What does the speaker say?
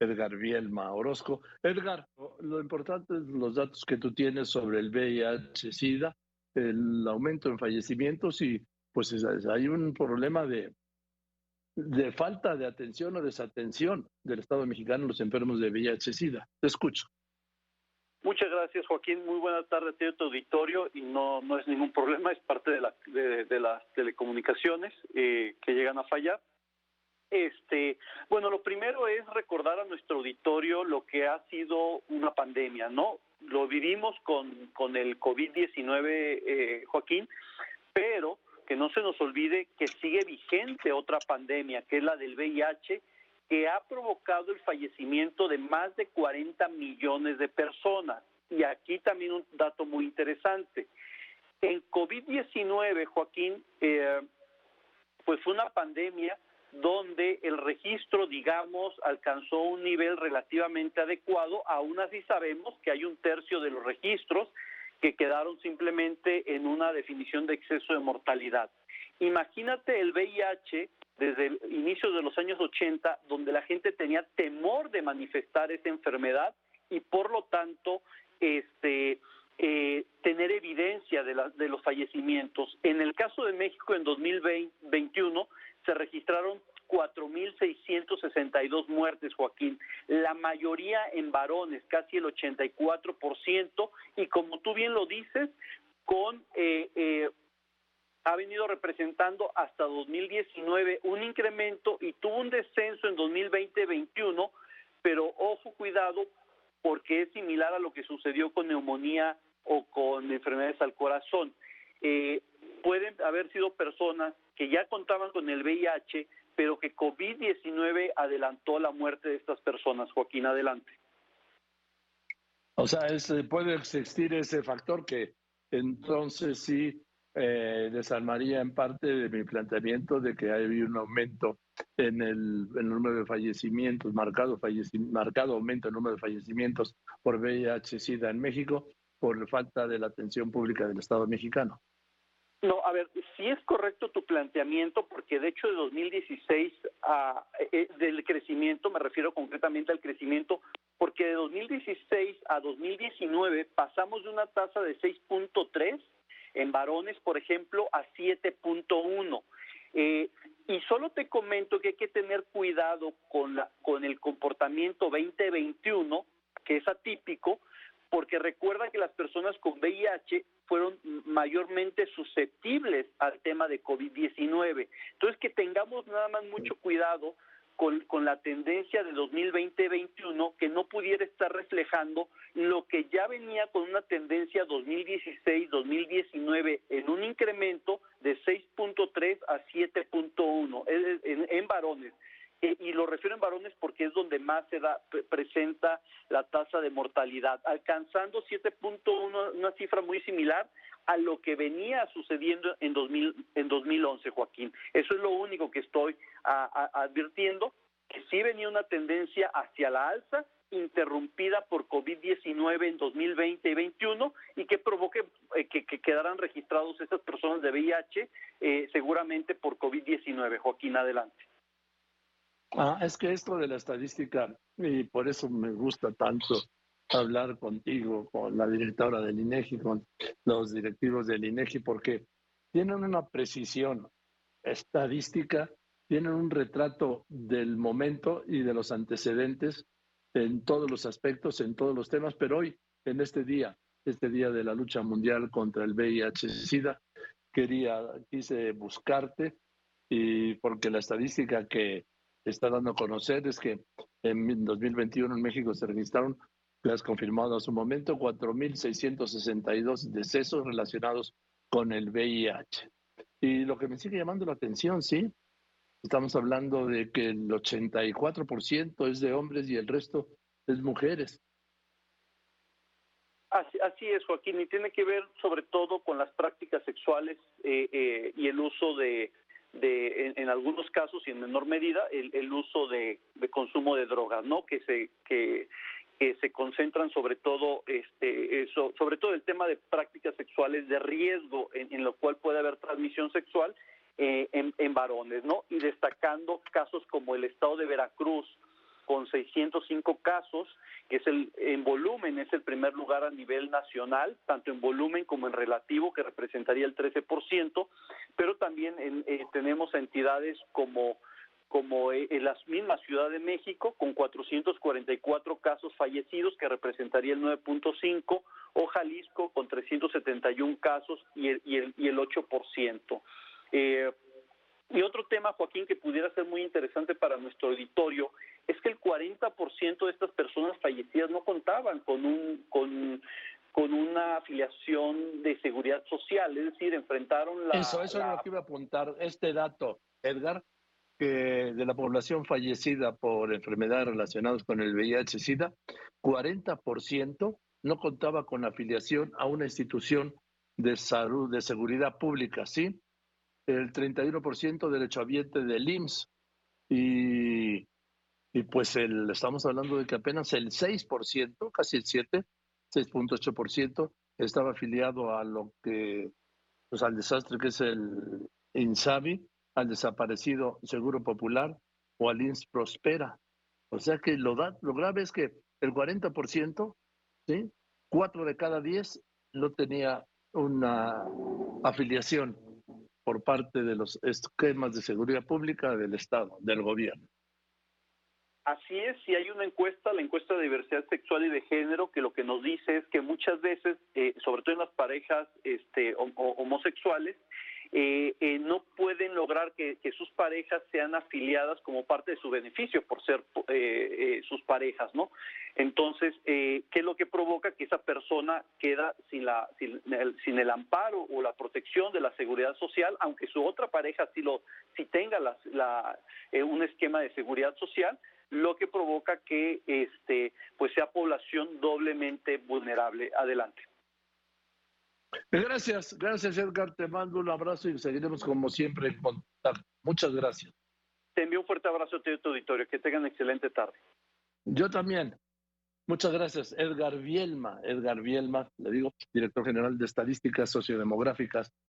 Edgar Bielma Orozco. Edgar, lo importante es los datos que tú tienes sobre el VIH-Sida, el aumento en fallecimientos y pues hay un problema de, de falta de atención o desatención del Estado mexicano a los enfermos de VIH-Sida. Te escucho. Muchas gracias, Joaquín. Muy buena tarde a tu auditorio y no, no es ningún problema, es parte de, la, de, las telecomunicaciones eh, que llegan a fallar. Este, bueno, lo primero es recordar a nuestro auditorio lo que ha sido una pandemia, ¿no? Lo vivimos con, con el COVID-19, eh, Joaquín, pero que no se nos olvide que sigue vigente otra pandemia, que es la del VIH, que ha provocado el fallecimiento de más de 40 millones de personas. Y aquí también un dato muy interesante. En COVID-19, Joaquín, eh, pues fue una pandemia donde el registro, digamos, alcanzó un nivel relativamente adecuado, aún así sabemos que hay un tercio de los registros que quedaron simplemente en una definición de exceso de mortalidad. Imagínate el VIH desde el inicio de los años 80, donde la gente tenía temor de manifestar esa enfermedad y por lo tanto este, eh, tener evidencia de, de los fallecimientos. En el caso de México, en 2021, se registraron 4.662 muertes, Joaquín, la mayoría en varones, casi el 84%, y como tú bien lo dices, con eh, eh, ha venido representando hasta 2019 un incremento y tuvo un descenso en 2020-21, pero ojo, cuidado, porque es similar a lo que sucedió con neumonía o con enfermedades al corazón. Eh, pueden haber sido personas que ya contaban con el VIH, pero que COVID-19 adelantó la muerte de estas personas. Joaquín, adelante. O sea, puede existir ese factor que entonces sí eh, desarmaría en parte de mi planteamiento de que hay un aumento en el, número de fallecimientos, marcado, marcado aumento en el número de fallecimientos por VIH-Sida en México por falta de la atención pública del Estado mexicano. No, a ver, sí es correcto tu planteamiento, porque de hecho de 2016 a, eh, del crecimiento, me refiero concretamente al crecimiento, porque de 2016 a 2019 pasamos de una tasa de 6.3 en varones, por ejemplo, a 7.1. Eh, y solo te comento que hay que tener cuidado con, la, con el comportamiento 2021, que es atípico, porque recuerda que las personas con VIH fueron mayormente susceptibles al tema de COVID-19. Entonces, que tengamos nada más mucho cuidado con, con la tendencia de 2020-21 que no pudiera estar reflejando lo que ya venía con una tendencia 2016-2019 en un incremento de 6.3 a 7.1 en, en varones. Eh, y lo refiero en varones porque es donde más se da, presenta la tasa de mortalidad, alcanzando 7.1, una cifra muy similar a lo que venía sucediendo en, 2000, en 2011, Joaquín. Eso es lo único que estoy advirtiendo, que sí venía una tendencia hacia la alza, interrumpida por COVID-19 en 2020 y 2021 y que provoque eh, que, que, quedaran registrados estas personas de VIH eh, seguramente por COVID-19. Joaquín, adelante. Ah, es que esto de la estadística, y por eso me gusta tanto hablar contigo, con la directora del INEGI, con los directivos del INEGI, porque tienen una precisión estadística, tienen un retrato del momento y de los antecedentes en todos los aspectos, en todos los temas, pero hoy, en este día, este día de la lucha mundial contra el VIH-Sida, quería, quise buscarte y porque la estadística que está dando a conocer es que en 2021 en México se registraron, lo has confirmado a su momento, 4.662 decesos relacionados con el VIH. Y lo que me sigue llamando la atención, sí, estamos hablando de que el 84% es de hombres y el resto es mujeres. Así, así, es, Joaquín, y tiene que ver sobre todo con las prácticas sexuales eh, eh, y el uso de de en, algunos casos y en menor medida el, el uso de, consumo de drogas no que se que, que se concentran sobre todo este eso sobre todo el tema de prácticas sexuales de riesgo en, en lo cual puede haber transmisión sexual eh, en, en varones no y destacando casos como el estado de Veracruz con 605 casos, que es el en volumen es el primer lugar a nivel nacional, tanto en volumen como en relativo, que representaría el 13%, pero también eh, tenemos entidades como como eh, en la misma Ciudad de México, con 444 casos fallecidos, que representaría el 9.5%, o Jalisco, con 371 casos y el, y el, y el 8%. Eh, y otro tema, Joaquín, que pudiera ser muy interesante para nuestro auditorio, es que el 40% de estas personas fallecidas no contaban con un con, con una afiliación de seguridad social, es decir, enfrentaron la... Eso, eso es lo que iba a apuntar, este dato, Edgar, que de la población fallecida por enfermedades relacionadas con el VIH-Sida, 40% no contaba con afiliación a una institución de salud, de seguridad pública, ¿sí? el 31% derechohabiente del IMSS y, y pues el, estamos hablando de que apenas el 6%, casi el 7, 6.8% estaba afiliado a lo que, pues al desastre que es el INSABI, al desaparecido Seguro Popular o al INS Prospera. O sea que lo, da, lo grave es que el 40%, ¿sí? 4 de cada 10 no tenía una afiliación por parte de los esquemas de seguridad pública del Estado, del gobierno. Así es, si hay una encuesta, la encuesta de diversidad sexual y de género, que lo que nos dice es que muchas veces, eh, sobre todo en las parejas este, homosexuales, eh, eh, no pueden lograr que, sus parejas sean afiliadas como parte de su beneficio por ser eh, sus parejas, ¿no? Entonces, ¿qué es lo que provoca? Que esa persona queda sin, la, sin, el, amparo o la protección de la seguridad social, aunque su otra pareja sí, lo, sí tenga un esquema de seguridad social, lo que provoca que este, pues sea población doblemente vulnerable. Adelante. Gracias, gracias Edgar, te mando un abrazo y seguiremos como siempre en contacto. Muchas gracias. Te envío un fuerte abrazo a tu auditorio, que tengan excelente tarde. Yo también. Muchas gracias, Edgar Bielma. Edgar Bielma, le digo, director general de Estadísticas Sociodemográficas